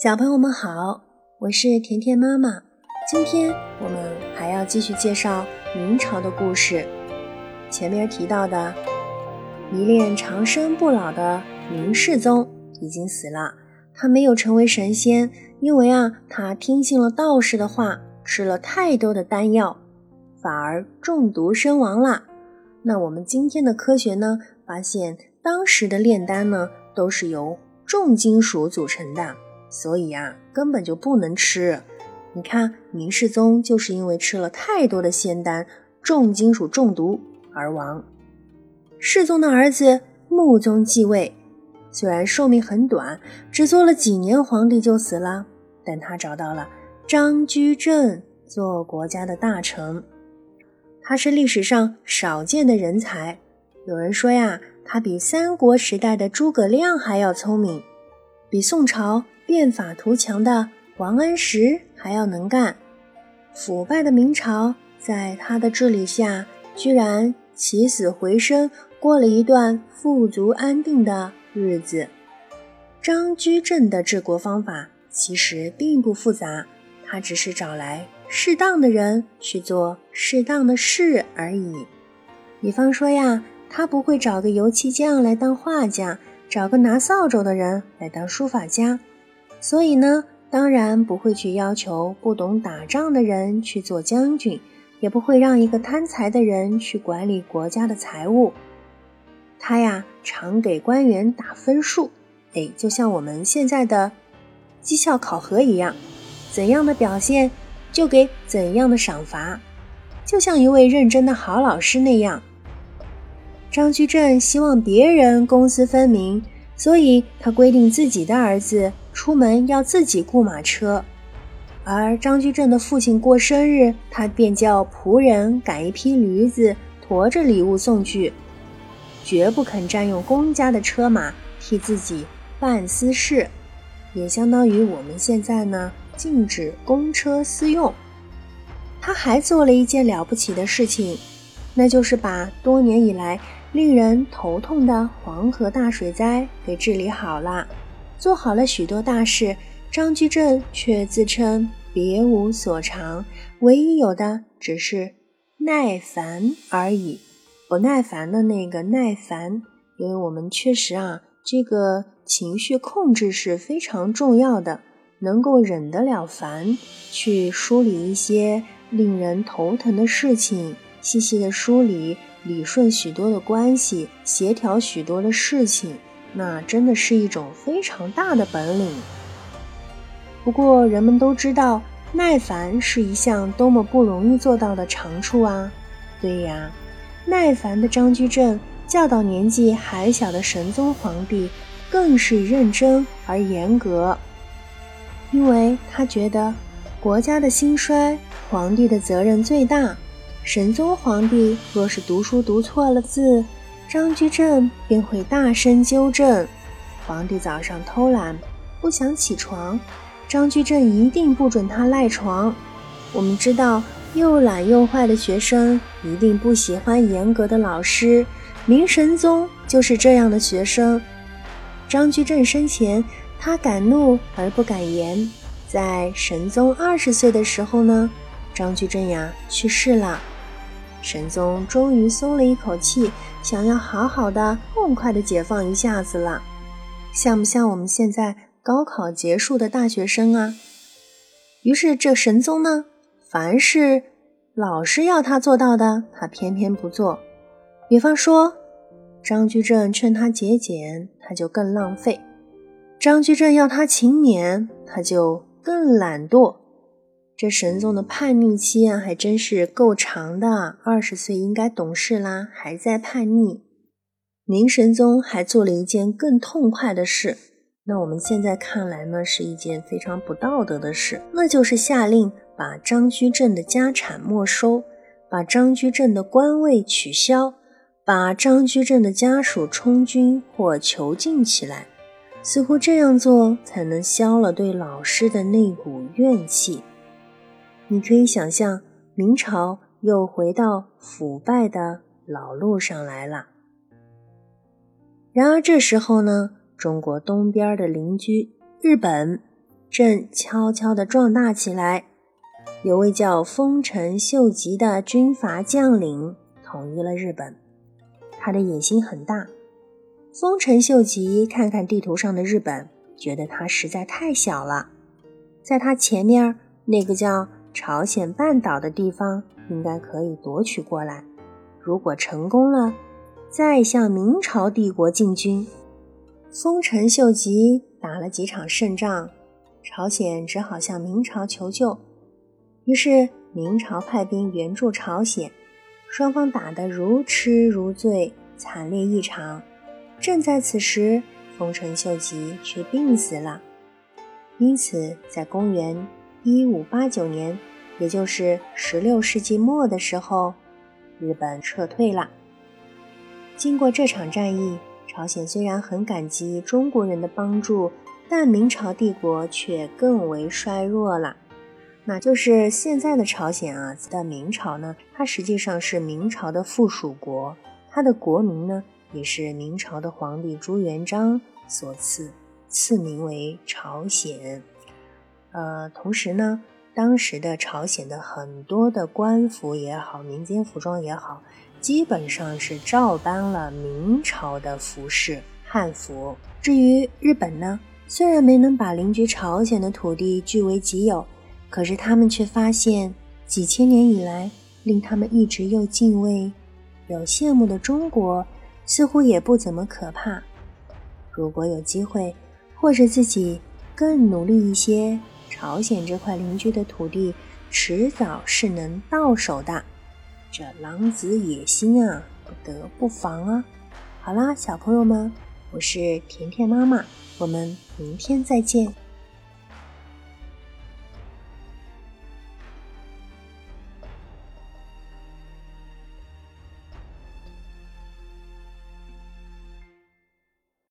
小朋友们好，我是甜甜妈妈。今天我们还要继续介绍明朝的故事。前面提到的迷恋长生不老的明世宗已经死了，他没有成为神仙，因为啊，他听信了道士的话，吃了太多的丹药，反而中毒身亡了。那我们今天的科学呢，发现当时的炼丹呢，都是由重金属组成的。所以啊，根本就不能吃。你看，明世宗就是因为吃了太多的仙丹，重金属中毒而亡。世宗的儿子穆宗继位，虽然寿命很短，只做了几年皇帝就死了，但他找到了张居正做国家的大臣。他是历史上少见的人才。有人说呀，他比三国时代的诸葛亮还要聪明，比宋朝。变法图强的王安石还要能干，腐败的明朝在他的治理下居然起死回生，过了一段富足安定的日子。张居正的治国方法其实并不复杂，他只是找来适当的人去做适当的事而已。比方说呀，他不会找个油漆匠来当画家，找个拿扫帚的人来当书法家。所以呢，当然不会去要求不懂打仗的人去做将军，也不会让一个贪财的人去管理国家的财务。他呀，常给官员打分数，哎，就像我们现在的绩效考核一样，怎样的表现就给怎样的赏罚，就像一位认真的好老师那样。张居正希望别人公私分明，所以他规定自己的儿子。出门要自己雇马车，而张居正的父亲过生日，他便叫仆人赶一匹驴子，驮着礼物送去，绝不肯占用公家的车马替自己办私事，也相当于我们现在呢禁止公车私用。他还做了一件了不起的事情，那就是把多年以来令人头痛的黄河大水灾给治理好了。做好了许多大事，张居正却自称别无所长，唯一有的只是耐烦而已。不耐烦的那个耐烦，因为我们确实啊，这个情绪控制是非常重要的，能够忍得了烦，去梳理一些令人头疼的事情，细细的梳理、理顺许多的关系，协调许多的事情。那真的是一种非常大的本领。不过，人们都知道，耐烦是一项多么不容易做到的长处啊！对呀，耐烦的张居正教导年纪还小的神宗皇帝，更是认真而严格，因为他觉得国家的兴衰，皇帝的责任最大。神宗皇帝若是读书读错了字，张居正便会大声纠正皇帝。早上偷懒不想起床，张居正一定不准他赖床。我们知道，又懒又坏的学生一定不喜欢严格的老师。明神宗就是这样的学生。张居正生前，他敢怒而不敢言。在神宗二十岁的时候呢，张居正呀去世了。神宗终于松了一口气，想要好好的、痛快的解放一下子了，像不像我们现在高考结束的大学生啊？于是这神宗呢，凡是老师要他做到的，他偏偏不做。比方说，张居正劝他节俭，他就更浪费；张居正要他勤勉，他就更懒惰。这神宗的叛逆期啊，还真是够长的。二十岁应该懂事啦，还在叛逆。明神宗还做了一件更痛快的事，那我们现在看来呢，是一件非常不道德的事，那就是下令把张居正的家产没收，把张居正的官位取消，把张居正的家属充军或囚禁起来。似乎这样做才能消了对老师的那股怨气。你可以想象，明朝又回到腐败的老路上来了。然而这时候呢，中国东边的邻居日本正悄悄地壮大起来。有位叫丰臣秀吉的军阀将领统一了日本，他的野心很大。丰臣秀吉看看地图上的日本，觉得它实在太小了，在他前面那个叫朝鲜半岛的地方，应该可以夺取过来。如果成功了，再向明朝帝国进军。丰臣秀吉打了几场胜仗，朝鲜只好向明朝求救。于是明朝派兵援助朝鲜，双方打得如痴如醉，惨烈异常。正在此时，丰臣秀吉却病死了。因此，在公元一五八九年，也就是十六世纪末的时候，日本撤退了。经过这场战役，朝鲜虽然很感激中国人的帮助，但明朝帝国却更为衰弱了。那就是现在的朝鲜啊，在明朝呢，它实际上是明朝的附属国，它的国名呢也是明朝的皇帝朱元璋所赐，赐名为朝鲜。呃，同时呢，当时的朝鲜的很多的官服也好，民间服装也好，基本上是照搬了明朝的服饰汉服。至于日本呢，虽然没能把邻居朝鲜的土地据为己有。可是他们却发现，几千年以来，令他们一直又敬畏又羡慕的中国，似乎也不怎么可怕。如果有机会，或者自己更努力一些，朝鲜这块邻居的土地，迟早是能到手的。这狼子野心啊，不得不防啊！好啦，小朋友们，我是甜甜妈妈，我们明天再见。